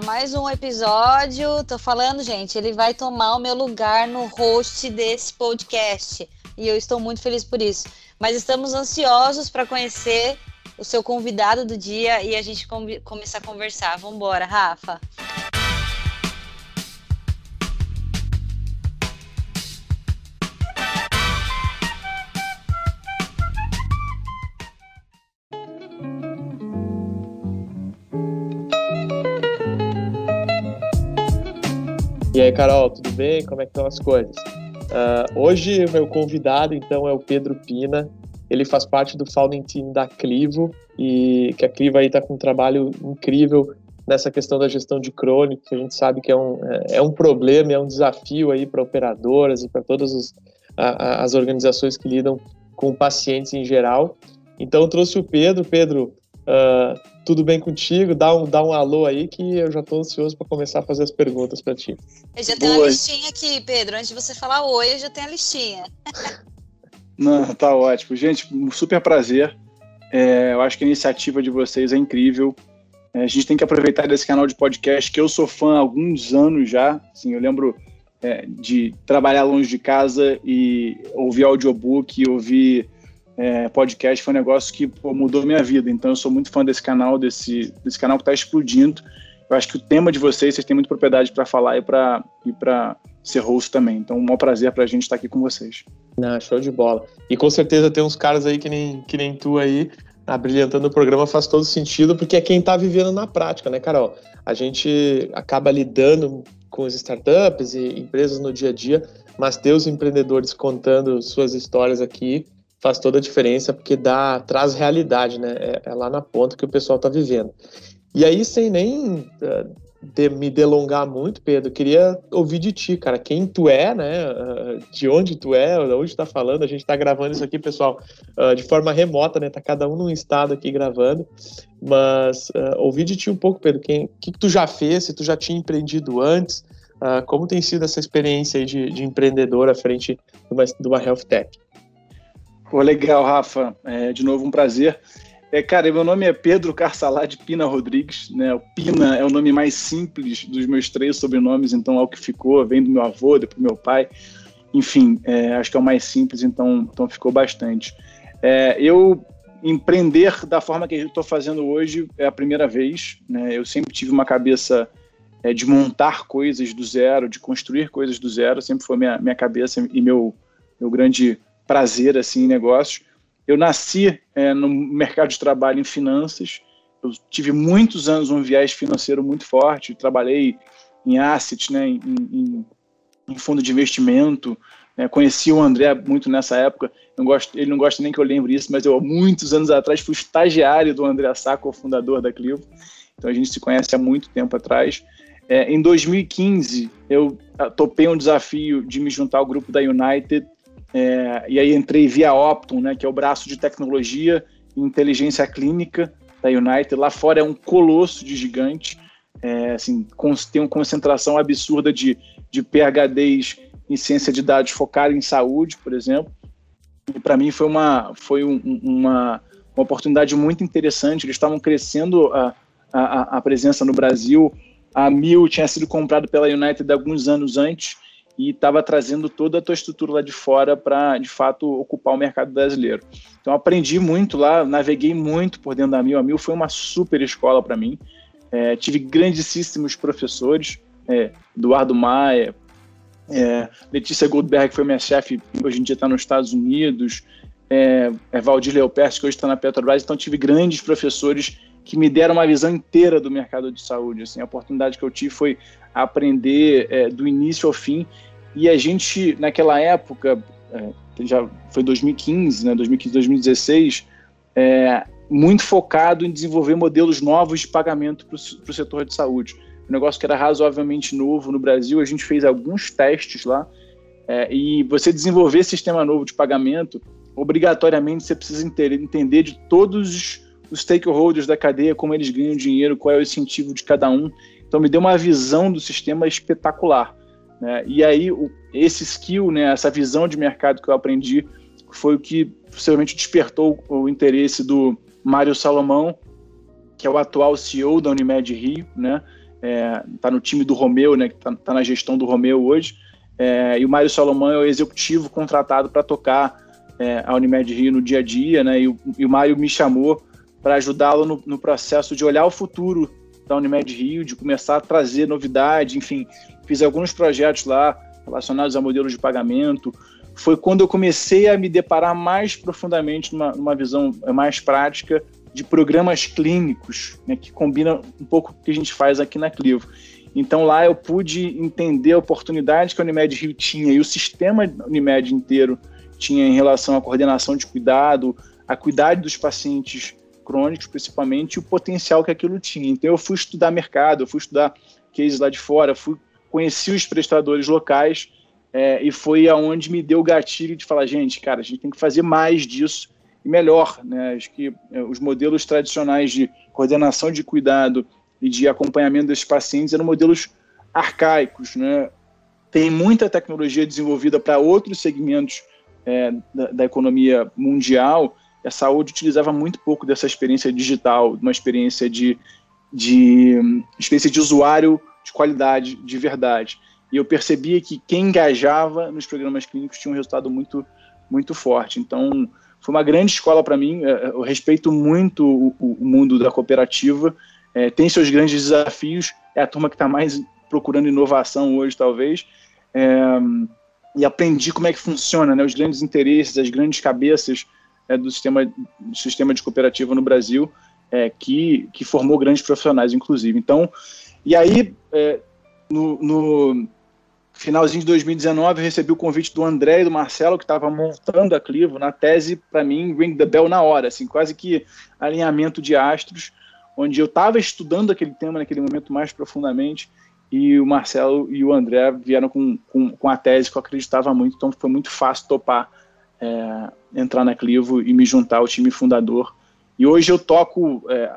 mais um episódio. Tô falando, gente, ele vai tomar o meu lugar no host desse podcast. E eu estou muito feliz por isso. Mas estamos ansiosos para conhecer o seu convidado do dia e a gente começar a conversar. Vamos embora, Rafa. E aí, Carol, tudo bem? Como é que estão as coisas? Uh, hoje, meu convidado, então, é o Pedro Pina. Ele faz parte do founding team da Clivo e que a Clivo aí está com um trabalho incrível nessa questão da gestão de crônico, que a gente sabe que é um, é, é um problema, é um desafio aí para operadoras e para todas os, a, as organizações que lidam com pacientes em geral. Então, trouxe o Pedro. Pedro, Uh, tudo bem contigo? Dá um, dá um alô aí que eu já estou ansioso para começar a fazer as perguntas para ti. Eu já tenho Boa. uma listinha aqui, Pedro. Antes de você falar oi, eu já tenho a listinha. Não, tá ótimo. Gente, super prazer. É, eu acho que a iniciativa de vocês é incrível. É, a gente tem que aproveitar desse canal de podcast, que eu sou fã há alguns anos já. Assim, eu lembro é, de trabalhar longe de casa e ouvir audiobook, ouvir é, podcast foi um negócio que pô, mudou minha vida. Então eu sou muito fã desse canal, desse, desse canal que está explodindo. Eu acho que o tema de vocês, vocês têm muita propriedade para falar e para e ser host também. Então, um maior prazer para a gente estar tá aqui com vocês. Não, show de bola. E com certeza tem uns caras aí que nem, que nem tu aí, brilhantando o programa faz todo sentido, porque é quem está vivendo na prática, né, Carol? A gente acaba lidando com as startups e empresas no dia a dia, mas ter os empreendedores contando suas histórias aqui faz toda a diferença, porque dá, traz realidade, né? É, é lá na ponta que o pessoal está vivendo. E aí, sem nem uh, de, me delongar muito, Pedro, queria ouvir de ti, cara, quem tu é, né? Uh, de onde tu é, de onde tá falando. A gente está gravando isso aqui, pessoal, uh, de forma remota, né? Tá cada um num estado aqui gravando. Mas ouvir de ti um pouco, Pedro, quem, que, que tu já fez, se tu já tinha empreendido antes, como tem sido essa experiência aí de, de empreendedor à frente de uma, de uma health tech? Pô, legal, Rafa. É, de novo, um prazer. É, cara, meu nome é Pedro Carçalá de Pina Rodrigues. Né? O Pina é o nome mais simples dos meus três sobrenomes, então é o que ficou, vem do meu avô, depois do meu pai. Enfim, é, acho que é o mais simples, então, então ficou bastante. É, eu empreender da forma que eu estou fazendo hoje é a primeira vez. Né? Eu sempre tive uma cabeça é, de montar coisas do zero, de construir coisas do zero, sempre foi minha, minha cabeça e meu, meu grande prazer assim em negócios. Eu nasci é, no mercado de trabalho em finanças. Eu tive muitos anos um viés financeiro muito forte. Trabalhei em assets, né, em, em, em fundo de investimento. É, conheci o André muito nessa época. Gosto, ele não gosta nem que eu lembre isso, mas eu, muitos anos atrás, fui estagiário do André Sacco, o fundador da Clivo. Então a gente se conhece há muito tempo atrás. É, em 2015, eu ah, topei um desafio de me juntar ao grupo da United é, e aí entrei via Optum, né, que é o braço de tecnologia e inteligência clínica da United. Lá fora é um colosso de gigante, é, assim, tem uma concentração absurda de, de PHDs em ciência de dados focada em saúde, por exemplo. E para mim foi uma, foi um, uma, uma oportunidade muito interessante. Eles estavam crescendo a, a, a presença no Brasil. A Mil tinha sido comprado pela United alguns anos antes e estava trazendo toda a tua estrutura lá de fora para, de fato, ocupar o mercado brasileiro. Então, aprendi muito lá, naveguei muito por dentro da Mil. A Mil foi uma super escola para mim. É, tive grandíssimos professores, é, Eduardo Maia, é, Letícia Goldberg, que foi minha chefe, hoje em dia está nos Estados Unidos, é, é Valdir que hoje está na Petrobras. Então, tive grandes professores que me deram uma visão inteira do mercado de saúde. Assim, a oportunidade que eu tive foi aprender é, do início ao fim. E a gente, naquela época, é, já foi 2015, né, 2015, 2016, é, muito focado em desenvolver modelos novos de pagamento para o setor de saúde. Um negócio que era razoavelmente novo no Brasil, a gente fez alguns testes lá. É, e você desenvolver sistema novo de pagamento, obrigatoriamente você precisa entender de todos os os stakeholders da cadeia, como eles ganham dinheiro, qual é o incentivo de cada um. Então me deu uma visão do sistema espetacular. Né? E aí esse skill, né, essa visão de mercado que eu aprendi, foi o que possivelmente despertou o interesse do Mário Salomão, que é o atual CEO da Unimed Rio, né? é, tá no time do Romeu, né, que está tá na gestão do Romeu hoje, é, e o Mário Salomão é o executivo contratado para tocar é, a Unimed Rio no dia a dia, né, e o, e o Mário me chamou para ajudá-lo no, no, processo de olhar o futuro da Unimed Rio, de começar a trazer novidade, enfim, fiz alguns projetos lá relacionados a modelos de pagamento. Foi quando eu comecei a me deparar mais profundamente numa, numa visão mais prática de programas clínicos, né, que combina um pouco o que a gente faz aqui na Clivo. Então lá eu pude entender a oportunidade que a Unimed Rio tinha e o sistema Unimed inteiro tinha em relação à coordenação de cuidado, a cuidar dos pacientes crônicos, principalmente, e o potencial que aquilo tinha. Então eu fui estudar mercado, eu fui estudar cases lá de fora, fui conheci os prestadores locais é, e foi aonde me deu o gatilho de falar, gente, cara, a gente tem que fazer mais disso e melhor, né? Acho que é, os modelos tradicionais de coordenação de cuidado e de acompanhamento desses pacientes eram modelos arcaicos, né? Tem muita tecnologia desenvolvida para outros segmentos é, da, da, economia mundial. A saúde utilizava muito pouco dessa experiência digital, uma experiência de, de experiência de usuário de qualidade, de verdade. E eu percebia que quem engajava nos programas clínicos tinha um resultado muito, muito forte. Então, foi uma grande escola para mim. É, eu respeito muito o, o mundo da cooperativa. É, tem seus grandes desafios. É a turma que está mais procurando inovação hoje, talvez. É, e aprendi como é que funciona, né, os grandes interesses, as grandes cabeças é, do, sistema, sistema de cooperativa no Brasil, é, que, que formou grandes profissionais, inclusive. Então, e aí, é, no, no, finalzinho de 2019, eu recebi o convite do André e do Marcelo, que estavam montando a Clivo, na tese, para mim, ring the bell na hora, assim, quase que alinhamento de astros, onde eu estava estudando aquele tema naquele momento mais profundamente, e o Marcelo e o André vieram com, com, com a tese que eu acreditava muito, então foi muito fácil topar é, entrar na Clivo e me juntar ao time fundador. E hoje eu toco é,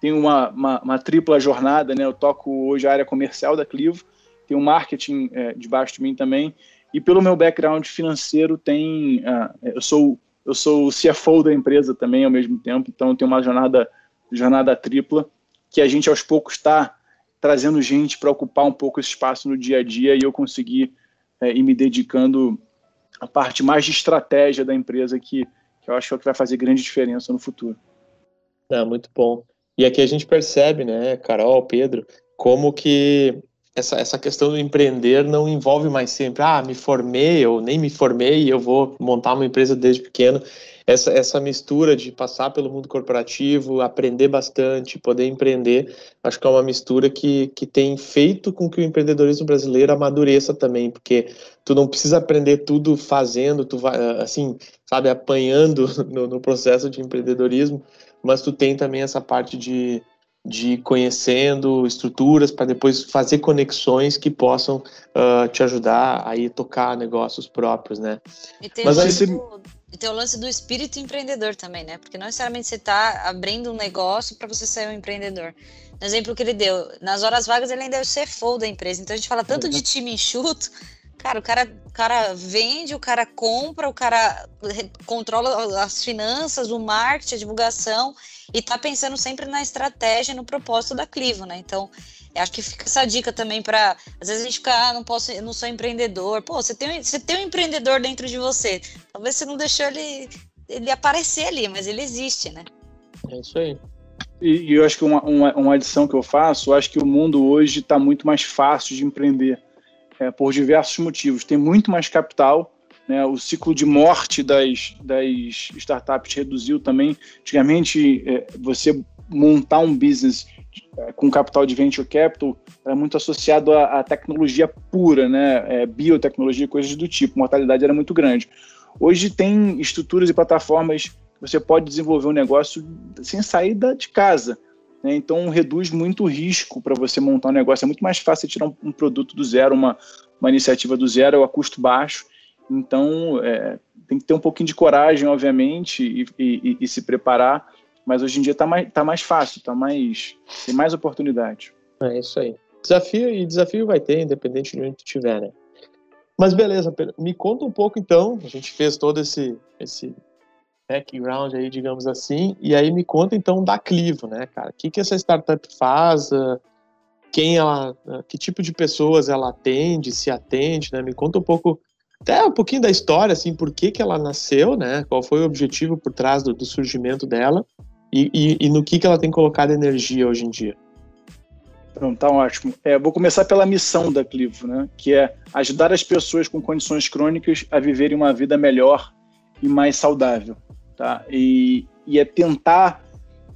tenho uma, uma, uma, tripla jornada, né? Eu toco hoje a área comercial da Clivo, tenho marketing é, debaixo de mim também, e pelo meu background financeiro tem, uh, eu sou eu sou o CFO da empresa também ao mesmo tempo, então tem uma jornada jornada tripla que a gente aos poucos está trazendo gente para ocupar um pouco esse espaço no dia a dia e eu consegui é, ir me dedicando à parte mais de estratégia da empresa que, que eu acho que vai fazer grande diferença no futuro. É, muito bom. E aqui a gente percebe, né, Carol, Pedro, como que essa, essa questão do empreender não envolve mais sempre, ah, me formei ou nem me formei eu vou montar uma empresa desde pequeno. Essa, essa mistura de passar pelo mundo corporativo, aprender bastante, poder empreender, acho que é uma mistura que, que tem feito com que o empreendedorismo brasileiro amadureça também, porque tu não precisa aprender tudo fazendo, tu vai, assim, sabe, apanhando no, no processo de empreendedorismo, mas tu tem também essa parte de, de conhecendo estruturas para depois fazer conexões que possam uh, te ajudar a ir tocar negócios próprios, né? E tem, mas aí e tem o lance do espírito empreendedor também, né? Porque não necessariamente você está abrindo um negócio para você ser um empreendedor. No exemplo que ele deu, nas horas vagas ele ainda é o CFO da empresa. Então a gente fala tanto de time enxuto, Cara, o cara, o cara vende, o cara compra, o cara controla as finanças, o marketing, a divulgação e tá pensando sempre na estratégia, no propósito da Clivo, né? Então, acho que fica essa dica também para às vezes a gente fica, ah, não posso, não sou empreendedor. Pô, você tem, você tem um empreendedor dentro de você. Talvez você não deixou ele, ele aparecer ali, mas ele existe, né? É isso aí. E, e eu acho que uma, uma, uma adição que eu faço, eu acho que o mundo hoje está muito mais fácil de empreender é, por diversos motivos. Tem muito mais capital, né? o ciclo de morte das, das startups reduziu também. Antigamente, é, você montar um business é, com capital de venture capital era muito associado à, à tecnologia pura, né? É, biotecnologia, coisas do tipo. Mortalidade era muito grande. Hoje tem estruturas e plataformas que você pode desenvolver um negócio sem sair de casa. Né? Então reduz muito o risco para você montar um negócio. É muito mais fácil tirar um, um produto do zero, uma, uma iniciativa do zero a custo baixo. Então é, tem que ter um pouquinho de coragem, obviamente, e, e, e se preparar. Mas hoje em dia está mais, tá mais fácil, tá mais, tem mais oportunidade. É isso aí. Desafio e desafio vai ter, independente de onde tu estiver, né? Mas beleza, me conta um pouco então. A gente fez todo esse, esse background aí, digamos assim, e aí me conta então da Clivo, né, cara? O que, que essa startup faz? Uh, quem ela, que tipo de pessoas ela atende, se atende, né? Me conta um pouco, até um pouquinho da história, assim, por que que ela nasceu, né? Qual foi o objetivo por trás do, do surgimento dela e, e, e, no que que ela tem colocado energia hoje em dia. Pronto, tá ótimo. É, vou começar pela missão da Clivo, né? Que é ajudar as pessoas com condições crônicas a viverem uma vida melhor e mais saudável, tá? E, e é tentar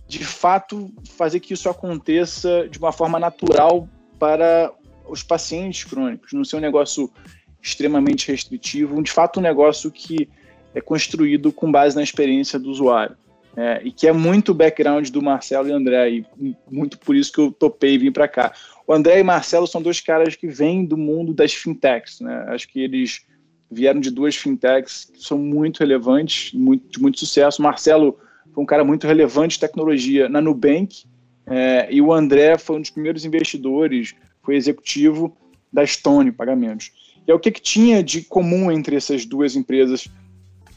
de fato fazer que isso aconteça de uma forma natural para os pacientes crônicos, não ser um negócio extremamente restritivo, de fato um negócio que é construído com base na experiência do usuário. É, e que é muito o background do Marcelo e André, e muito por isso que eu topei vir para cá. O André e Marcelo são dois caras que vêm do mundo das fintechs, né? Acho que eles vieram de duas fintechs que são muito relevantes, muito, de muito sucesso. Marcelo foi um cara muito relevante de tecnologia na Nubank, é, e o André foi um dos primeiros investidores, foi executivo da Stone Pagamentos. E é o que, que tinha de comum entre essas duas empresas?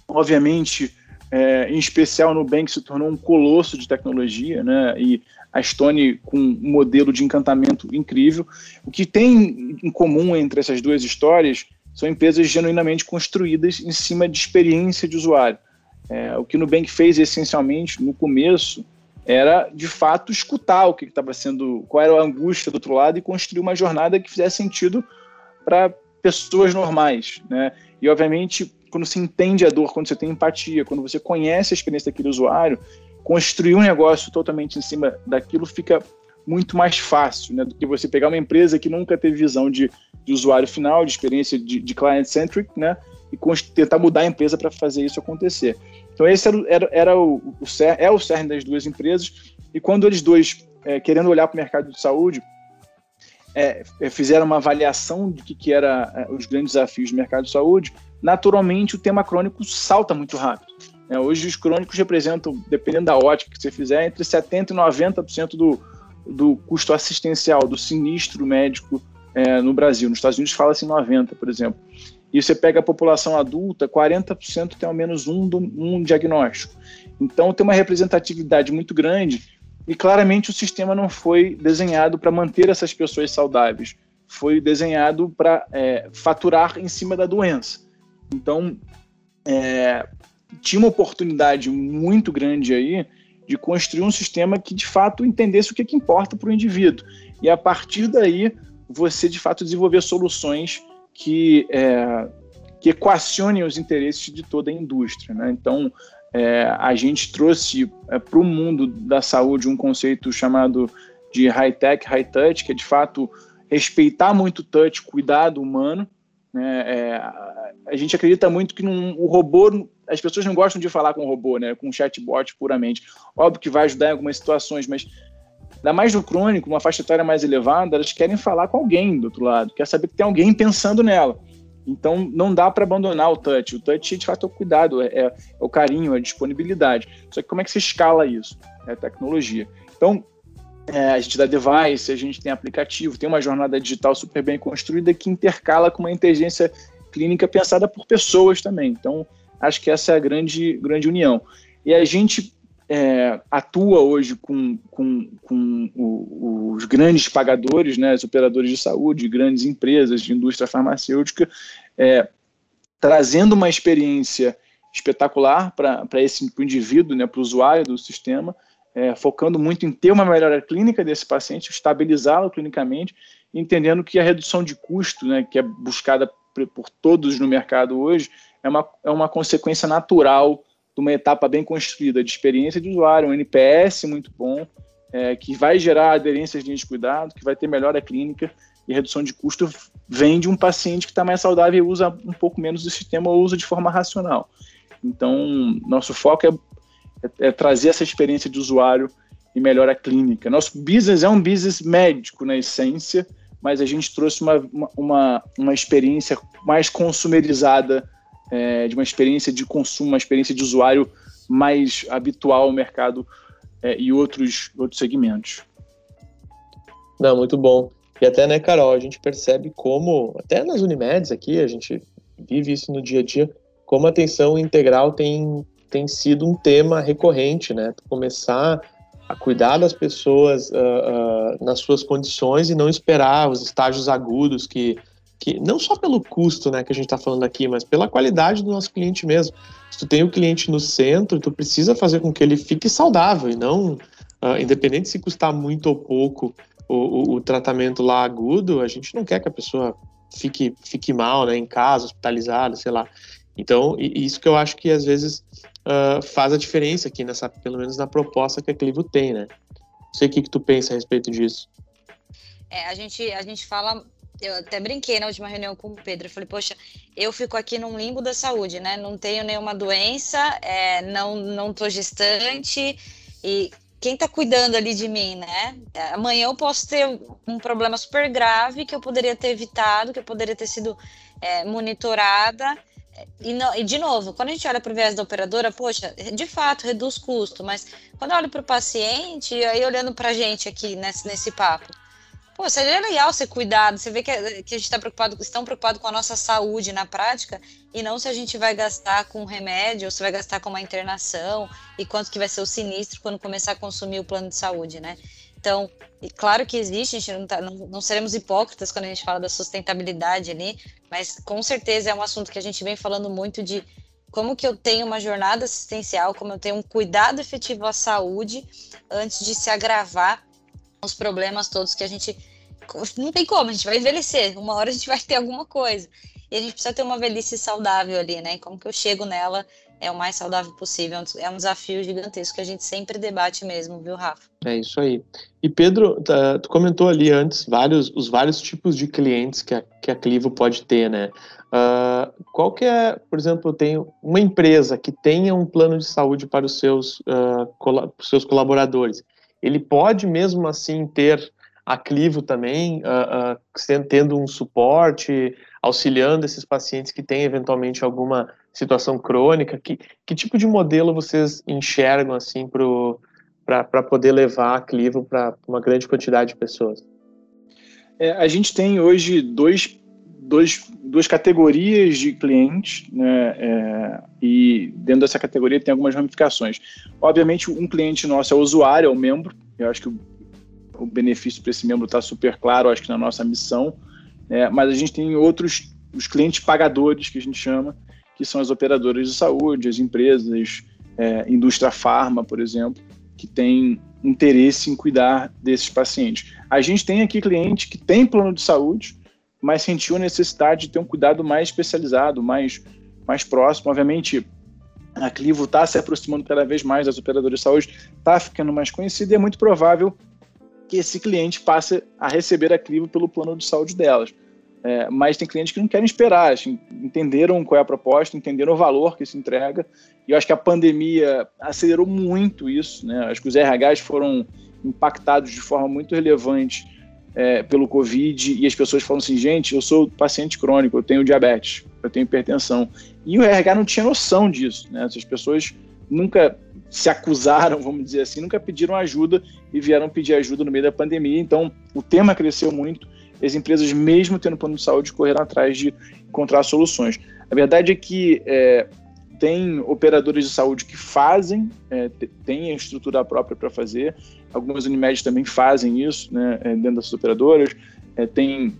Obviamente, é, em especial, o Nubank se tornou um colosso de tecnologia, né? E a Stone com um modelo de encantamento incrível. O que tem em comum entre essas duas histórias são empresas genuinamente construídas em cima de experiência de usuário. É, o que o Nubank fez essencialmente no começo era, de fato, escutar o que estava sendo, qual era a angústia do outro lado e construir uma jornada que fizesse sentido para pessoas normais, né? E, obviamente, quando você entende a dor, quando você tem empatia, quando você conhece a experiência daquele usuário, construir um negócio totalmente em cima daquilo fica muito mais fácil, né? Do que você pegar uma empresa que nunca teve visão de, de usuário final, de experiência de, de client-centric, né? e tentar mudar a empresa para fazer isso acontecer. Então esse era, era, era o, o, é o cerne das duas empresas e quando eles dois, é, querendo olhar para o mercado de saúde, é, é fizeram uma avaliação de que, que era é, os grandes desafios do mercado de saúde, naturalmente o tema crônico salta muito rápido. É, hoje os crônicos representam, dependendo da ótica que você fizer, entre 70% e 90% do, do custo assistencial, do sinistro médico é, no Brasil. Nos Estados Unidos fala-se 90%, por exemplo e você pega a população adulta, 40% tem ao menos um, um diagnóstico. Então tem uma representatividade muito grande e claramente o sistema não foi desenhado para manter essas pessoas saudáveis, foi desenhado para é, faturar em cima da doença. Então é, tinha uma oportunidade muito grande aí de construir um sistema que de fato entendesse o que, que importa para o indivíduo e a partir daí você de fato desenvolver soluções que, é, que equacione os interesses de toda a indústria. Né? Então, é, a gente trouxe é, para o mundo da saúde um conceito chamado de high-tech, high-touch, que é de fato respeitar muito o touch, cuidado humano. Né? É, a gente acredita muito que num, o robô, as pessoas não gostam de falar com o robô, né? com chatbot puramente. Óbvio que vai ajudar em algumas situações, mas Ainda mais no crônico, uma faixa etária mais elevada, elas querem falar com alguém do outro lado, quer saber que tem alguém pensando nela. Então não dá para abandonar o touch. O touch, de fato, é o cuidado, é, é, o carinho, é a disponibilidade. Só que como é que se escala isso? É tecnologia. Então, é, a gente dá device, a gente tem aplicativo, tem uma jornada digital super bem construída que intercala com uma inteligência clínica pensada por pessoas também. Então, acho que essa é a grande, grande união. E a gente é, atua hoje com, com, com o, os grandes pagadores, né, os operadores de saúde, grandes empresas de indústria farmacêutica, é, trazendo uma experiência espetacular para esse pro indivíduo, né, para o usuário do sistema, é, focando muito em ter uma melhora clínica desse paciente, estabilizá-lo clinicamente, entendendo que a redução de custo, né, que é buscada por todos no mercado hoje, é uma, é uma consequência natural de uma etapa bem construída de experiência de usuário, um NPS muito bom, é, que vai gerar aderências de cuidado, que vai ter melhora clínica e redução de custo vem de um paciente que está mais saudável e usa um pouco menos do sistema ou usa de forma racional. Então, nosso foco é, é, é trazer essa experiência de usuário e melhora clínica. Nosso business é um business médico na essência, mas a gente trouxe uma, uma, uma experiência mais consumerizada é, de uma experiência de consumo, uma experiência de usuário mais habitual ao mercado é, e outros, outros segmentos. Não, muito bom. E até, né, Carol, a gente percebe como, até nas Unimedes aqui, a gente vive isso no dia a dia, como a atenção integral tem, tem sido um tema recorrente, né? Começar a cuidar das pessoas uh, uh, nas suas condições e não esperar os estágios agudos que, que não só pelo custo, né, que a gente está falando aqui, mas pela qualidade do nosso cliente mesmo. Se tu tem o cliente no centro, tu precisa fazer com que ele fique saudável e não, uh, independente se custar muito ou pouco o, o, o, tratamento lá agudo, a gente não quer que a pessoa fique, fique mal, né, em casa, hospitalizada, sei lá. Então, isso que eu acho que às vezes uh, faz a diferença aqui nessa, pelo menos na proposta que a Clivo tem, né? Não sei o que, que tu pensa a respeito disso. É, a gente, a gente fala, eu até brinquei na última reunião com o Pedro, eu falei, poxa, eu fico aqui num limbo da saúde, né? Não tenho nenhuma doença, é, não, não tô gestante, e quem tá cuidando ali de mim, né? É, amanhã eu posso ter um problema super grave que eu poderia ter evitado, que eu poderia ter sido é, monitorada, e, não, e, de novo, quando a gente olha para o viés da operadora, poxa, de fato reduz custo, mas quando eu olho para o paciente, aí olhando para a gente aqui nesse, nesse papo, pô, seria legal ser cuidado, você vê que, que a gente está preocupado, estão preocupados com a nossa saúde na prática, e não se a gente vai gastar com remédio, ou se vai gastar com uma internação, e quanto que vai ser o sinistro quando começar a consumir o plano de saúde, né? Então, claro que existe, a gente não, tá, não, não, seremos hipócritas quando a gente fala da sustentabilidade ali, mas com certeza é um assunto que a gente vem falando muito de como que eu tenho uma jornada assistencial, como eu tenho um cuidado efetivo à saúde antes de se agravar os problemas todos que a gente não tem como, a gente vai envelhecer, uma hora a gente vai ter alguma coisa. E a gente precisa ter uma velhice saudável ali, né? Como que eu chego nela é o mais saudável possível. É um desafio gigantesco que a gente sempre debate mesmo, viu, Rafa? É isso aí. E Pedro, tá, tu comentou ali antes vários, os vários tipos de clientes que a, que a Clivo pode ter, né? Uh, qual que é, por exemplo, tem uma empresa que tenha um plano de saúde para os seus, uh, col seus colaboradores. Ele pode mesmo assim ter a Clivo também, uh, tendo um suporte, auxiliando esses pacientes que têm eventualmente alguma situação crônica? Que, que tipo de modelo vocês enxergam assim para poder levar a Clivo para uma grande quantidade de pessoas? É, a gente tem hoje dois, dois, duas categorias de clientes, né, é, e dentro dessa categoria tem algumas ramificações. Obviamente, um cliente nosso é o usuário, é o membro, eu acho que o, benefício para esse membro está super claro, acho que na nossa missão, é, mas a gente tem outros, os clientes pagadores, que a gente chama, que são as operadoras de saúde, as empresas, é, indústria farma, por exemplo, que têm interesse em cuidar desses pacientes. A gente tem aqui cliente que tem plano de saúde, mas sentiu a necessidade de ter um cuidado mais especializado, mais, mais próximo. Obviamente, a Clivo está se aproximando cada vez mais das operadoras de saúde, está ficando mais conhecida e é muito provável que esse cliente passe a receber a pelo plano de saúde delas. É, mas tem clientes que não querem esperar, assim, entenderam qual é a proposta, entenderam o valor que se entrega, e eu acho que a pandemia acelerou muito isso, né? Acho que os RHs foram impactados de forma muito relevante é, pelo Covid, e as pessoas falam assim, gente, eu sou paciente crônico, eu tenho diabetes, eu tenho hipertensão, e o RH não tinha noção disso, né? Essas pessoas nunca se acusaram, vamos dizer assim, nunca pediram ajuda e vieram pedir ajuda no meio da pandemia, então o tema cresceu muito, as empresas, mesmo tendo plano de saúde, correram atrás de encontrar soluções. A verdade é que é, tem operadores de saúde que fazem, é, tem a estrutura própria para fazer, algumas Unimed também fazem isso né, é, dentro dessas operadoras, é, tem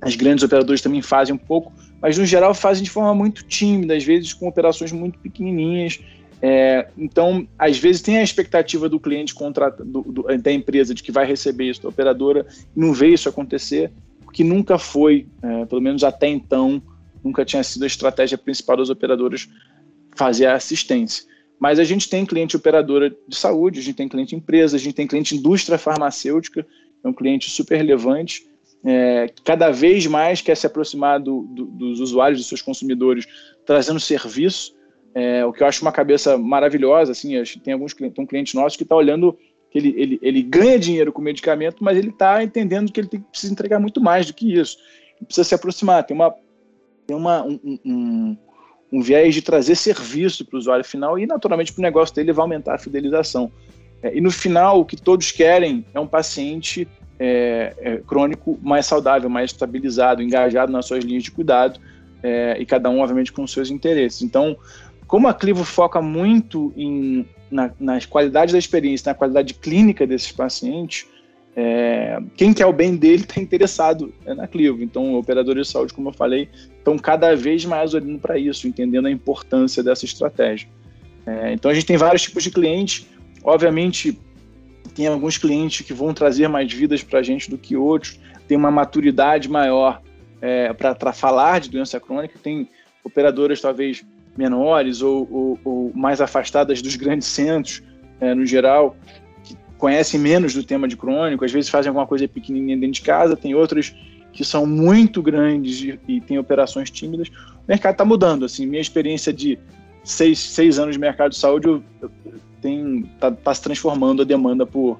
as grandes operadoras também fazem um pouco, mas no geral fazem de forma muito tímida, às vezes com operações muito pequenininhas. É, então, às vezes tem a expectativa do cliente contrata, do, do, da empresa de que vai receber isso da operadora e não vê isso acontecer, porque nunca foi, é, pelo menos até então, nunca tinha sido a estratégia principal das operadoras fazer a assistência. Mas a gente tem cliente operadora de saúde, a gente tem cliente empresa, a gente tem cliente indústria farmacêutica, é um cliente super relevante, é, cada vez mais quer se aproximar do, do, dos usuários, dos seus consumidores, trazendo serviço, é, o que eu acho uma cabeça maravilhosa. Assim, tem alguns tem um cliente nosso que está olhando que ele, ele, ele ganha dinheiro com medicamento, mas ele está entendendo que ele tem, precisa entregar muito mais do que isso. Ele precisa se aproximar, tem, uma, tem uma, um, um, um viés de trazer serviço para o usuário final e, naturalmente, para o negócio dele vai aumentar a fidelização. É, e no final, o que todos querem é um paciente é, é, crônico mais saudável, mais estabilizado, engajado nas suas linhas de cuidado, é, e cada um, obviamente, com os seus interesses. Então, como a Clivo foca muito em, na, nas qualidades da experiência, na qualidade clínica desses pacientes, é, quem quer o bem dele está interessado é na Clivo. Então, operadores de saúde, como eu falei, estão cada vez mais olhando para isso, entendendo a importância dessa estratégia. É, então, a gente tem vários tipos de clientes. Obviamente, tem alguns clientes que vão trazer mais vidas para a gente do que outros, tem uma maturidade maior é, para falar de doença crônica, tem operadoras talvez menores ou, ou, ou mais afastadas dos grandes centros, é, no geral, que conhecem menos do tema de crônico, às vezes fazem alguma coisa pequenininha dentro de casa, tem outras que são muito grandes e, e têm operações tímidas. O mercado está mudando, assim, minha experiência de seis, seis anos de mercado de saúde está tá se transformando a demanda por,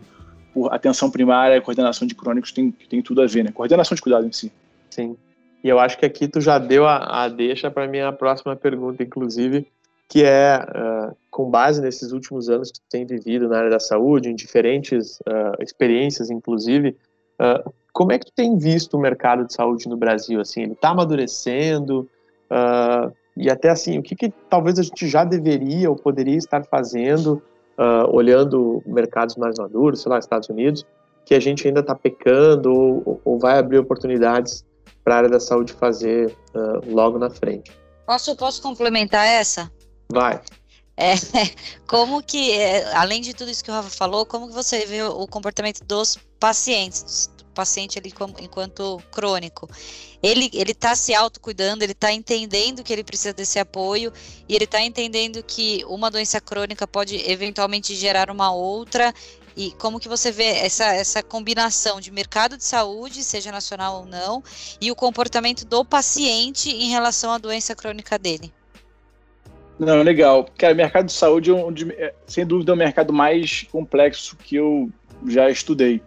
por atenção primária, coordenação de crônicos tem, tem tudo a ver, né? Coordenação de cuidado em si. Sim. E eu acho que aqui tu já deu a, a deixa para minha próxima pergunta, inclusive, que é, uh, com base nesses últimos anos que tu tem vivido na área da saúde, em diferentes uh, experiências, inclusive, uh, como é que tu tem visto o mercado de saúde no Brasil? Assim, ele está amadurecendo? e até assim, o que, que, talvez a gente já deveria ou poderia estar fazendo, olhando mercados mais maduros, sei lá, Estados Unidos, que a gente ainda está pecando ou, ou vai abrir oportunidades para a área da saúde fazer uh, logo na frente. Posso, posso complementar essa? Vai. É, como que, é, além de tudo isso que o Rafa falou, como que você vê o comportamento dos pacientes, do paciente ali como, enquanto crônico? Ele ele está se autocuidando, ele está entendendo que ele precisa desse apoio e ele está entendendo que uma doença crônica pode eventualmente gerar uma outra e como que você vê essa, essa combinação de mercado de saúde, seja nacional ou não, e o comportamento do paciente em relação à doença crônica dele? Não, legal. Cara, mercado de saúde, é, é, sem dúvida, é o mercado mais complexo que eu já estudei.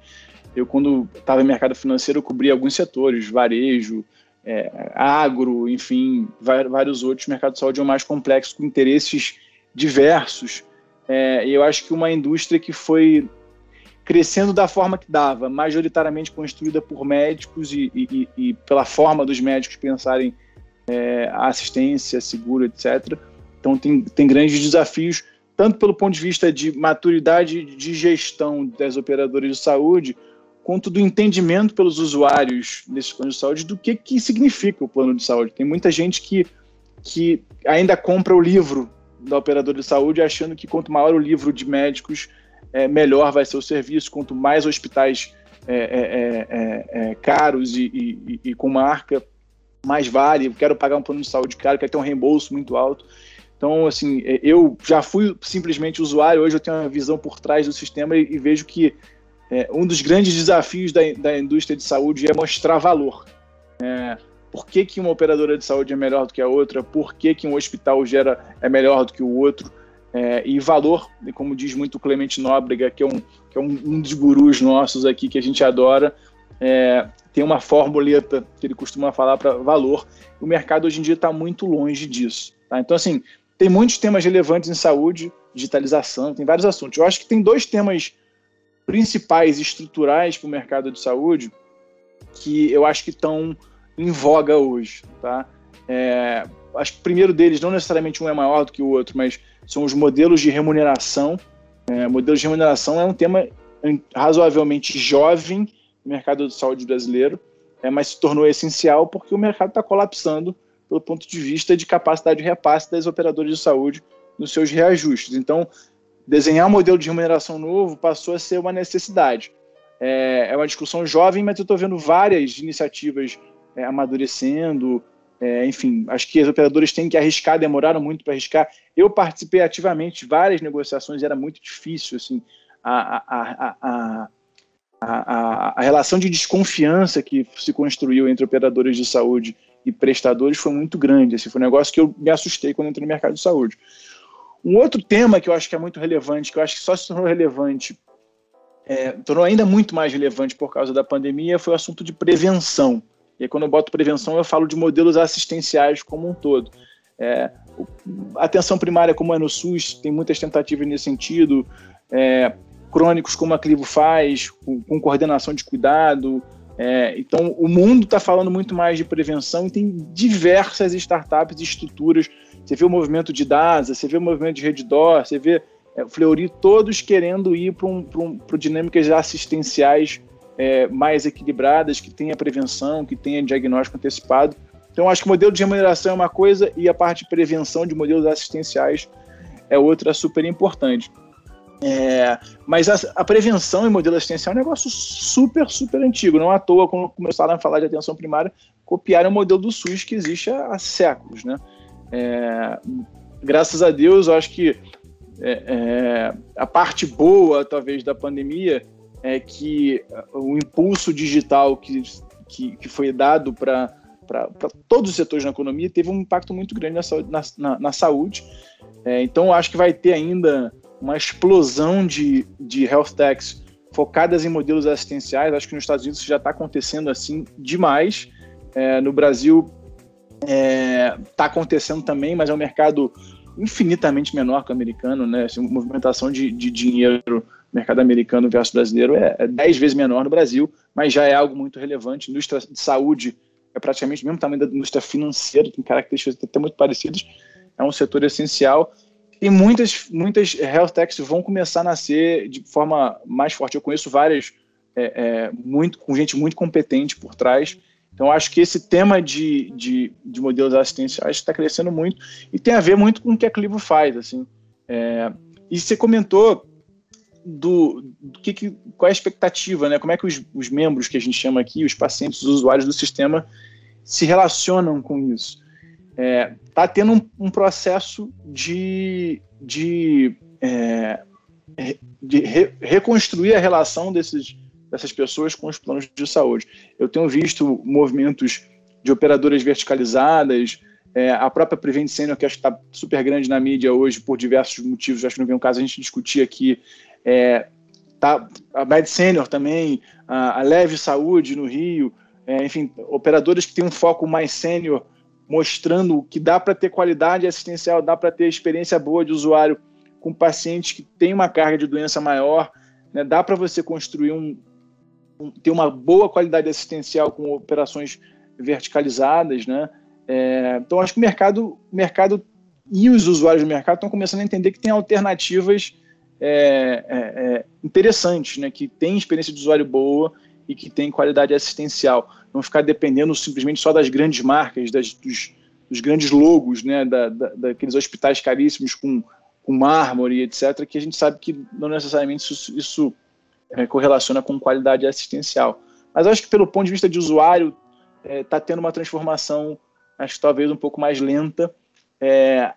Eu, quando estava em mercado financeiro, cobri alguns setores, varejo, é, agro, enfim, vários outros. O mercado de saúde é o mais complexo, com interesses diversos. É, eu acho que uma indústria que foi crescendo da forma que dava, majoritariamente construída por médicos e, e, e pela forma dos médicos pensarem é, assistência, seguro, etc. Então tem, tem grandes desafios, tanto pelo ponto de vista de maturidade de gestão das operadoras de saúde, quanto do entendimento pelos usuários desses planos de saúde do que, que significa o plano de saúde. Tem muita gente que, que ainda compra o livro da operadora de saúde achando que quanto maior o livro de médicos, é, melhor vai ser o serviço, quanto mais hospitais é, é, é, é caros e, e, e, com marca, mais vale. Quero pagar um plano de saúde caro, quero ter um reembolso muito alto. Então, assim, eu já fui simplesmente usuário, hoje eu tenho uma visão por trás do sistema e, e vejo que um dos grandes desafios da, da indústria de saúde é mostrar valor. É, por que, que uma operadora de saúde é melhor do que a outra, por que, que um hospital gera, é melhor do que o outro, é, e valor, como diz muito o Clemente Nóbrega, que é, um, que é um, um dos gurus nossos aqui que a gente adora, é, tem uma formuleta que ele costuma falar para valor. O mercado hoje em dia está muito longe disso. Tá? Então, assim, tem muitos temas relevantes em saúde, digitalização, tem vários assuntos. Eu acho que tem dois temas principais estruturais para o mercado de saúde que eu acho que estão em voga hoje, tá? É, acho que o primeiro deles, não necessariamente um é maior do que o outro, mas são os modelos de remuneração. É, modelos de remuneração é um tema razoavelmente jovem no mercado de saúde brasileiro, é, mas se tornou essencial porque o mercado está colapsando pelo ponto de vista de capacidade de repasse das operadoras de saúde nos seus reajustes. Então, desenhar um modelo de remuneração novo passou a ser uma necessidade. É, é uma discussão jovem, mas eu estou vendo várias iniciativas é, amadurecendo. É, enfim, acho que as operadoras têm que arriscar, demoraram muito para arriscar. Eu participei ativamente de várias negociações, era muito difícil, assim, a, a, a, a, relação de desconfiança que se construiu entre operadores de saúde e prestadores foi muito grande. Assim, foi um negócio que eu me assustei quando entrei no mercado de saúde. Um outro tema que eu acho que é muito relevante, que eu acho que só se tornou relevante, é, tornou ainda muito mais relevante por causa da pandemia, foi o assunto de prevenção. E aí, quando eu boto prevenção, eu falo de modelos assistenciais como um todo. É, atenção primária, como é no SUS, tem muitas tentativas nesse sentido. É, crônicos, como a Clivo faz, com, com coordenação de cuidado. É, então, o mundo está falando muito mais de prevenção e tem diversas startups e estruturas. Você vê o movimento de DASA, você vê o movimento de Reddor, você vê é, Fleury, todos querendo ir para um, um, dinâmicas assistenciais é, mais equilibradas, que tenha prevenção, que tenha diagnóstico antecipado. Então, acho que o modelo de remuneração é uma coisa e a parte de prevenção de modelos assistenciais é outra super importante. É, mas a, a, prevenção em modelo assistencial é um negócio super, super antigo. Não à toa, quando começaram a falar de atenção primária, copiaram o modelo do SUS que existe há, há séculos. Né? É, graças a Deus, eu acho que é, é, a parte boa, talvez, da pandemia é que o impulso digital que, que, que foi dado para todos os setores da economia teve um impacto muito grande na, na, na saúde. É, então, acho que vai ter ainda uma explosão de, de health techs focadas em modelos assistenciais. Acho que nos Estados Unidos já está acontecendo assim demais. É, no Brasil está é, acontecendo também, mas é um mercado infinitamente menor que o americano, né? Assim, movimentação de, de dinheiro mercado americano versus brasileiro é, é 10 vezes menor no Brasil, mas já é algo muito relevante. Indústria de saúde é praticamente o mesmo tamanho da indústria financeira, tem características até muito parecidas. É um setor essencial. E muitas, muitas health techs vão começar a nascer de forma mais forte. Eu conheço várias, é, é, muito, com gente muito competente por trás. Então, acho que esse tema de, de, de modelos assistenciais está crescendo muito e tem a ver muito com o que a Clivo faz. Assim. É, e você comentou do, do que, que, qual é a expectativa, né? como é que os, os membros que a gente chama aqui, os pacientes, os usuários do sistema, se relacionam com isso. É, tá tendo um, um, processo de, de, é, de re, reconstruir a relação desses dessas pessoas com os planos de saúde. Eu tenho visto movimentos de operadoras verticalizadas, é, a própria Prevent Senior, que acho que está super grande na mídia hoje por diversos motivos, acho que não vem um caso a gente discutir aqui, é, tá, a Med Senior também, a, a Leve Saúde no Rio, é, enfim, operadoras que têm um foco mais sênior, mostrando que dá para ter qualidade assistencial, dá para ter experiência boa de usuário com pacientes que têm uma carga de doença maior, né, dá para você construir um, ter uma boa qualidade assistencial com operações verticalizadas, né? É, então acho que o mercado, mercado e os usuários do mercado estão começando a entender que tem alternativas é, é, é, né? Que tem experiência de usuário boa e que tem qualidade assistencial. Não ficar dependendo simplesmente só das grandes marcas, das, dos, dos grandes logos, né? Da, da, daqueles hospitais caríssimos com, com mármore, etc. Que a gente sabe que não necessariamente isso, isso é, correlaciona com qualidade assistencial. Mas acho que pelo ponto de vista de usuário, está é, tendo uma transformação, acho que talvez um pouco mais lenta. É,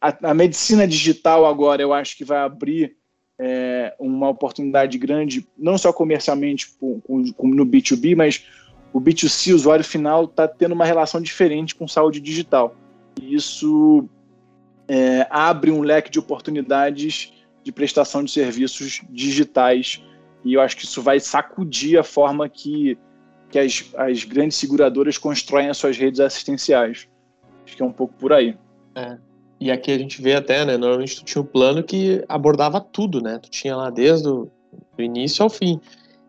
a, a, medicina digital agora, eu acho que vai abrir é, uma oportunidade grande, não só comercialmente com, com, no B2B, mas o B2C, o usuário final, está tendo uma relação diferente com saúde digital. E isso é, abre um leque de oportunidades de prestação de serviços digitais. E eu acho que isso vai sacudir a forma que, que as, as grandes seguradoras constroem as suas redes assistenciais. Acho que é um pouco por aí. É. E aqui a gente vê até, né? Normalmente tu tinha um plano que abordava tudo, né? Tu tinha lá desde o início ao fim.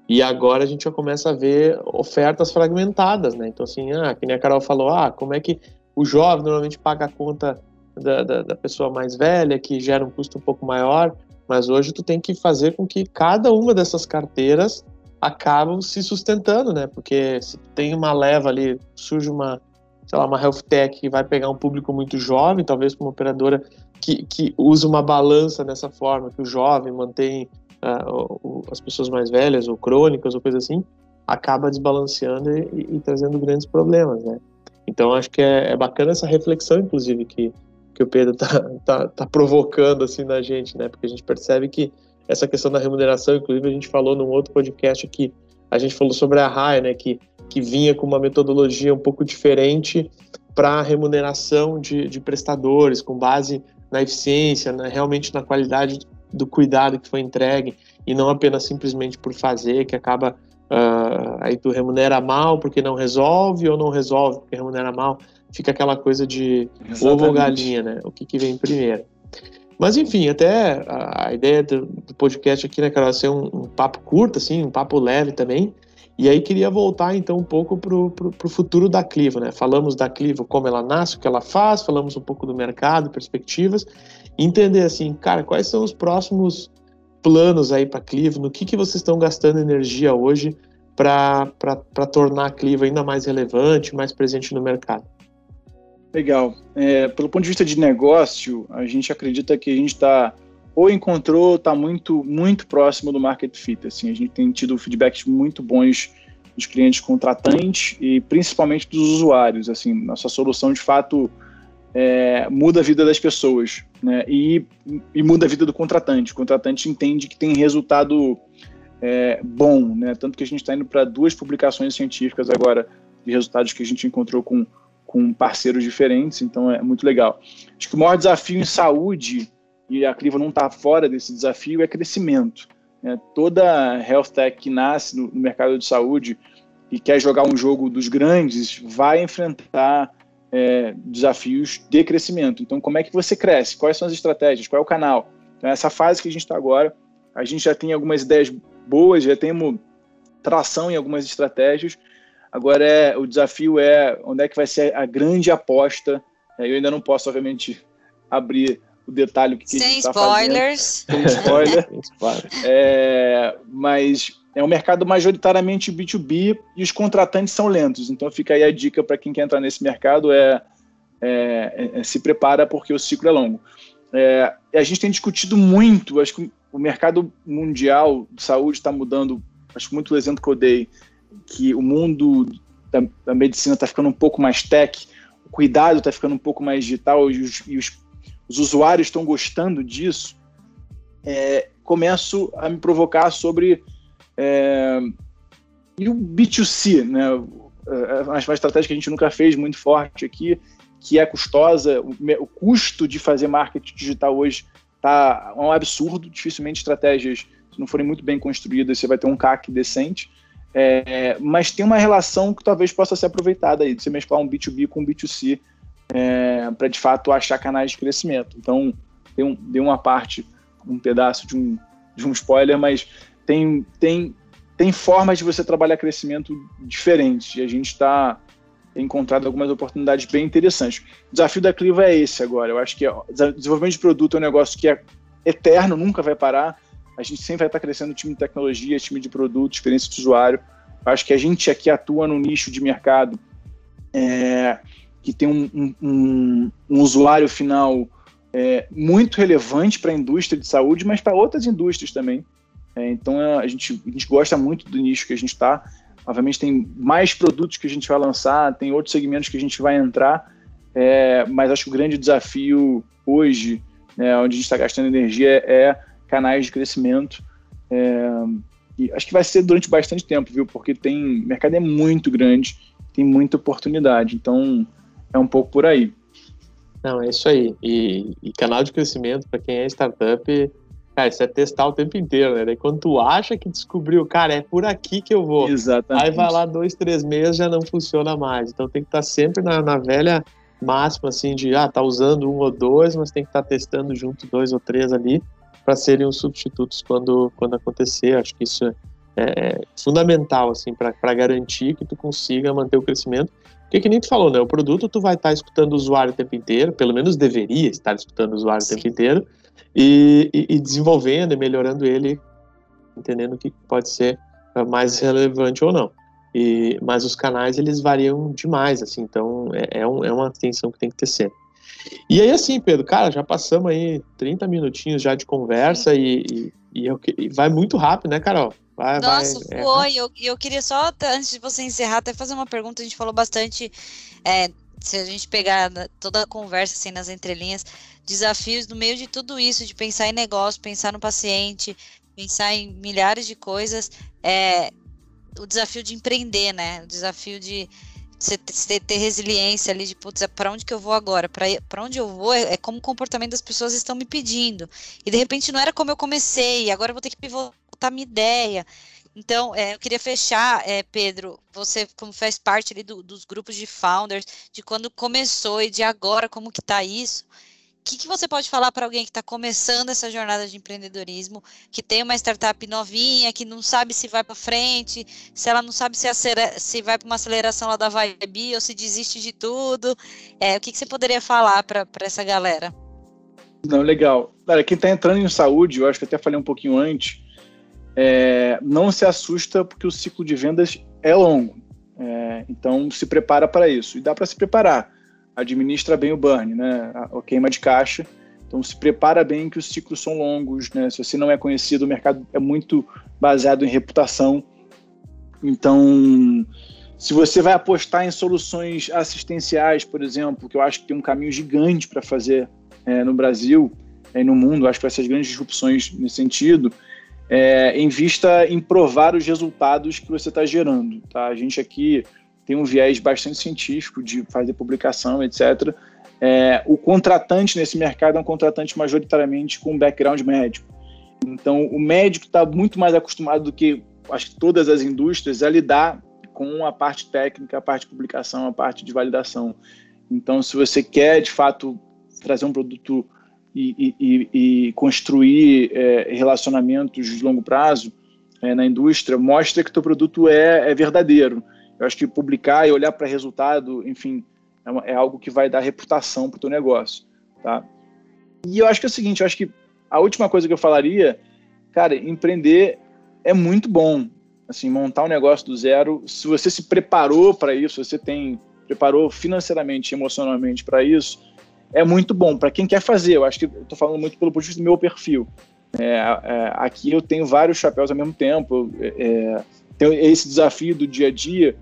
E agora a gente já começa a ver ofertas fragmentadas, né? Então, assim, ah, que nem a Carol falou, ah, como é que o jovem normalmente paga a conta da, da, da pessoa mais velha, que gera um custo um pouco maior, mas hoje tu tem que fazer com que cada uma dessas carteiras acabam se sustentando, né? Porque se tem uma leva ali, surge uma, sei lá, uma health tech que vai pegar um público muito jovem, talvez uma operadora que, que usa uma balança dessa forma, que o jovem mantém uh, o, as pessoas mais velhas ou crônicas ou coisa assim, acaba desbalanceando e, e, e trazendo grandes problemas, né? Então acho que é, é bacana essa reflexão, inclusive, que que o Pedro tá, tá, tá provocando assim na gente, né? Porque a gente percebe que essa questão da remuneração, inclusive a gente falou num outro podcast que a gente falou sobre a RAI, né? Que, que vinha com uma metodologia um pouco diferente para a remuneração de, de prestadores, com base na eficiência, né, realmente na qualidade do cuidado que foi entregue e não apenas simplesmente por fazer, que acaba uh, aí tu remunera mal porque não resolve ou não resolve porque remunera mal fica aquela coisa de Exatamente. ovo ou galinha, né? O que, que vem primeiro. Mas enfim, até a, ideia do, do, podcast aqui, né, Carol, ser um, um, papo curto, assim, um papo leve também. E aí queria voltar então um pouco para o futuro da Clivo, né? Falamos da Clivo, como ela nasce, o que ela faz, falamos um pouco do mercado, perspectivas, entender assim, cara, quais são os próximos planos aí para a Clivo, no que, que vocês estão gastando energia hoje para tornar a Clivo ainda mais relevante, mais presente no mercado. Legal. É, pelo ponto de vista de negócio, a gente acredita que a gente está ou encontrou, está muito, muito próximo do market fit. Assim, a gente tem tido feedbacks muito bons dos clientes contratantes e principalmente dos usuários. Assim, nossa solução de fato é, muda a vida das pessoas, né? E, e, muda a vida do contratante. O contratante entende que tem resultado é, bom, né? Tanto que a gente está indo para duas publicações científicas agora de resultados que a gente encontrou com, com parceiros diferentes. Então é muito legal. Acho que o maior desafio em saúde e a Cliva não está fora desse desafio, é crescimento. É, toda health tech que nasce no, no, mercado de saúde e quer jogar um jogo dos grandes vai enfrentar é, desafios de crescimento. Então, como é que você cresce? Quais são as estratégias? Qual é o canal? Então, essa fase que a gente está agora, a gente já tem algumas ideias boas, já temos tração em algumas estratégias. Agora, é, o desafio é onde é que vai ser a grande aposta. É, eu ainda não posso, obviamente, abrir o detalhe que, que Sem a gente está fazendo. Sem spoiler. é, mas é um mercado majoritariamente B2B e os contratantes são lentos. Então fica aí a dica para quem quer entrar nesse mercado é, é, é, se prepara porque o ciclo é longo. É, a gente tem discutido muito, acho que o mercado mundial de saúde está mudando, acho que muito o exemplo que eu dei, que o mundo da, da medicina está ficando um pouco mais tech, o cuidado está ficando um pouco mais digital e os, e os os usuários estão gostando disso, é, começo a me provocar sobre é, e o B2C, né? É, uma estratégia que a gente nunca fez muito forte aqui, que é custosa, o, custo de fazer marketing digital hoje tá um absurdo, dificilmente estratégias, se não forem muito bem construídas, você vai ter um CAC decente, é, mas tem uma relação que talvez possa ser aproveitada aí, de você mesclar um B2B com um B2C, é, para de fato achar canais de crescimento. Então, dei, um, dei uma parte, um pedaço de um, de um spoiler, mas tem, tem, tem formas de você trabalhar crescimento diferentes e a gente está encontrando algumas oportunidades bem interessantes. O desafio da Cliva é esse agora. Eu acho que desenvolvimento de produto é um negócio que é eterno, nunca vai parar. A gente sempre vai estar crescendo time de tecnologia, time de produto, experiência de usuário. Acho que a gente aqui atua no nicho de mercado é, que tem um, um, um usuário final é, muito relevante para a indústria de saúde, mas para outras indústrias também. É, então é, a gente, a gente gosta muito do nicho que a gente está. Obviamente tem mais produtos que a gente vai lançar, tem outros segmentos que a gente vai entrar, é, mas acho que o grande desafio hoje, né, onde a gente está gastando energia, é canais de crescimento. É, e acho que vai ser durante bastante tempo, viu? Porque tem o mercado é muito grande, tem muita oportunidade. Então é um pouco por aí. Não, é isso aí. E, e canal de crescimento, para quem é startup, cara, isso é testar o tempo inteiro, né? Daí quando tu acha que descobriu, cara, é por aqui que eu vou. Exatamente. Aí vai lá dois, três meses já não funciona mais. Então tem que estar tá sempre na, na velha máxima, assim, de, ah, tá usando um ou dois, mas tem que estar tá testando junto dois ou três ali para serem os substitutos quando, quando acontecer. Acho que isso é, é fundamental, assim, para garantir que tu consiga manter o crescimento porque que nem tu falou, né? O produto tu vai estar tá escutando o usuário o tempo inteiro, pelo menos deveria estar escutando o usuário Sim. o tempo inteiro, e, e, e, desenvolvendo e melhorando ele, entendendo o que pode ser mais relevante ou não. E, mas os canais, eles variam demais, assim, então é, é, um, é uma atenção que tem que ter sempre. E aí, assim, Pedro, cara, já passamos aí 30 minutinhos já de conversa e, e, e, e vai muito rápido, né, Carol? Vai, Nossa, vai, foi. É. Eu, eu queria só, antes de você encerrar, até fazer uma pergunta. A gente falou bastante, é, se a gente pegar toda a conversa assim nas entrelinhas, desafios no meio de tudo isso, de pensar em negócio, pensar no paciente, pensar em milhares de coisas. É, o desafio de empreender, né? O desafio de você ter, resiliência ali de, putz, é para onde que eu vou agora? Para onde eu vou é, é, como o comportamento das pessoas estão me pedindo. E de repente não era como eu comecei, agora eu vou ter que pivotar minha ideia. Então, é, eu queria fechar, é, Pedro, você como faz parte ali do, dos grupos de founders, de quando começou e de agora, como que tá isso. Que, que você pode falar para alguém que está começando essa jornada de empreendedorismo, que tem uma startup novinha, que não sabe se vai para frente, se ela não sabe se, se vai para uma aceleração lá da Vibe ou se desiste de tudo? É, o que, que você poderia falar para essa galera? Não, legal. Cara, quem está entrando em saúde, eu acho que até falei um pouquinho antes, é, não se assusta porque o ciclo de vendas é longo. É, então se prepara para isso. E dá para se preparar. Administra bem o burn, né? A, queima de caixa. Então se prepara bem que os ciclos são longos, né? Se você não é conhecido, o mercado é muito baseado em reputação. Então, se você vai apostar em soluções assistenciais, por exemplo, que eu acho que tem um caminho gigante para fazer é, no Brasil e no mundo, acho que vai ser grandes disrupções nesse sentido, é, em vista em provar os resultados que você está gerando. Tá? A gente aqui tem um viés bastante científico de fazer publicação, etc. É, o contratante nesse mercado é um contratante majoritariamente com background médico. Então, o médico está muito mais acostumado do que acho que todas as indústrias a lidar com a parte técnica, a parte de publicação, a parte de validação. Então, se você quer de fato trazer um produto e, e, e construir é, relacionamentos de longo prazo é, na indústria mostra que o teu produto é, é, verdadeiro. Eu acho que publicar e olhar para resultado, enfim, é, uma, é, algo que vai dar reputação para o teu negócio, tá? E eu acho que é o seguinte, eu acho que a última coisa que eu falaria, cara, empreender é muito bom. Assim, montar um negócio do zero, se você se preparou para isso, você tem preparou financeiramente, emocionalmente para isso, é muito bom para quem quer fazer. Eu acho que estou falando muito pelo ponto de vista do meu perfil. É, é, aqui eu tenho vários chapéus ao mesmo tempo, é, é, tenho esse desafio do dia a dia,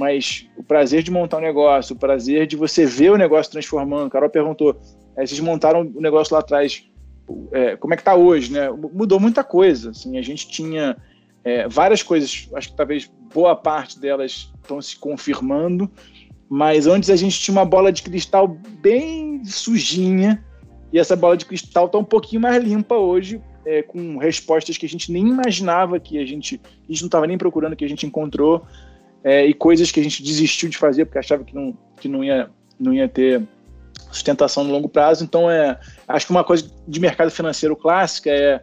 mas o prazer de montar um negócio, o prazer de você ver o negócio transformando. A Carol perguntou: é, vocês montaram o negócio lá atrás, é, como é que está hoje? Né? Mudou muita coisa. Assim, a gente tinha várias coisas, acho que talvez boa parte delas estão se confirmando mas antes a gente tinha uma bola de cristal bem sujinha, e essa bola de cristal está um pouquinho mais limpa hoje, é, com respostas que a gente nem imaginava que a gente, a gente não estava nem procurando, que a gente encontrou, é, e coisas que a gente desistiu de fazer porque achava que não, que não, ia, não ia ter sustentação no longo prazo. Então, é, acho que uma coisa de mercado financeiro clássica é,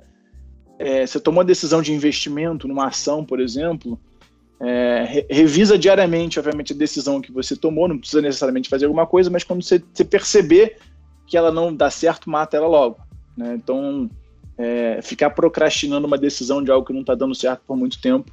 é você tomou a decisão de investimento numa ação, por exemplo, é, revisa diariamente, obviamente, a decisão que você tomou, não precisa necessariamente fazer alguma coisa, mas quando você, você perceber que ela não dá certo, mata ela logo. Né? Então, é, ficar procrastinando uma decisão de algo que não está dando certo por muito tempo,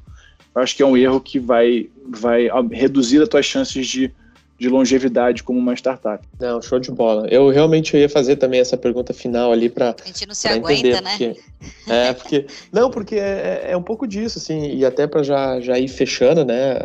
eu acho que é um erro que vai, vai reduzir as tuas chances de de longevidade como uma startup. Não, show de bola. Eu realmente ia fazer também essa pergunta final ali para A gente não se aguenta, entender, né? Porque, é, porque não, porque é, é, um pouco disso assim, e até para já já ir fechando, né?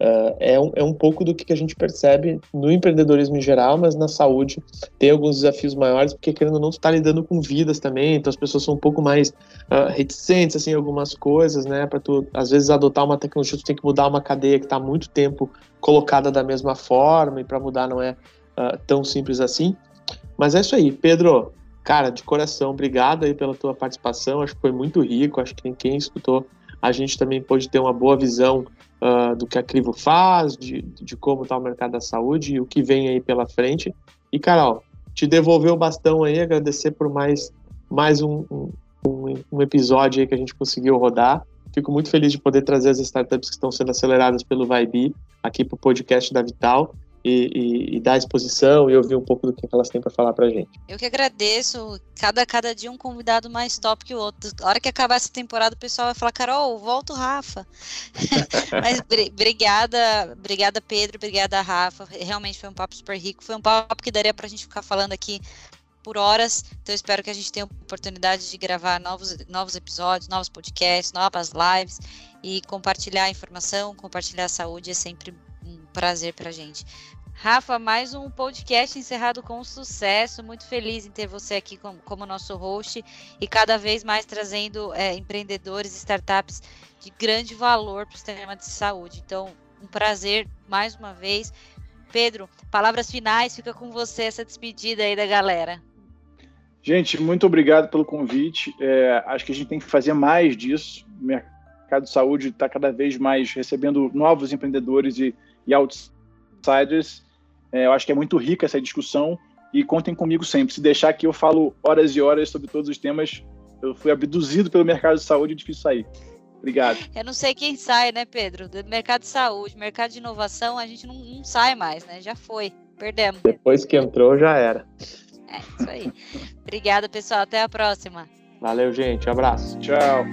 Uh, é, um, é um pouco do que a gente percebe no empreendedorismo em geral, mas na saúde tem alguns desafios maiores, porque querendo ou não, tu está lidando com vidas também, então as pessoas são um pouco mais uh, reticentes assim, em algumas coisas, né? Para tu, às vezes, adotar uma tecnologia, tu tem que mudar uma cadeia que está há muito tempo colocada da mesma forma, e para mudar não é uh, tão simples assim. Mas é isso aí, Pedro. Cara, de coração, obrigado aí pela tua participação. Acho que foi muito rico. Acho que quem escutou a gente também pode ter uma boa visão uh, do que a Crivo faz, de, de como está o mercado da saúde e o que vem aí pela frente. E, Carol, te devolver o bastão aí, agradecer por mais, mais um, um, um episódio aí que a gente conseguiu rodar. Fico muito feliz de poder trazer as startups que estão sendo aceleradas pelo Vibe aqui para o podcast da Vital e, e, e, dar exposição e ouvir um pouco do que elas têm para falar para gente. Eu que agradeço. Cada, cada dia um convidado mais top que o outro. A hora que acabar essa temporada, o pessoal vai falar, Carol, volta o Rafa. Mas obrigada, obrigada Pedro, obrigada Rafa. Realmente foi um papo super rico. Foi um papo que daria para a gente ficar falando aqui por horas. Então, espero que a gente tenha oportunidade de gravar novos, novos episódios, novos podcasts, novas lives e compartilhar informação, compartilhar saúde é sempre prazer para a gente. Rafa, mais um podcast encerrado com sucesso. Muito feliz em ter você aqui como, como nosso host e cada vez mais trazendo é, empreendedores, startups de grande valor para o sistema de saúde. Então, um prazer mais uma vez. Pedro, palavras finais, fica com você essa despedida aí da galera. Gente, muito obrigado pelo convite. É, acho que a gente tem que fazer mais disso. O mercado de saúde está cada vez mais recebendo novos empreendedores e, e outsiders. É, eu acho que é muito rica essa discussão. e contem comigo sempre. Se deixar que eu falo horas e horas sobre todos os temas, eu fui abduzido pelo mercado de saúde e difícil sair. Obrigado. Eu não sei quem sai, né, Pedro? Do mercado de saúde, mercado de inovação, a gente não, não sai mais, né? Já foi. Perdemos. Depois que entrou, já era. É, isso aí. Obrigada, pessoal. Até a próxima. Valeu, gente. Um abraço. Tchau.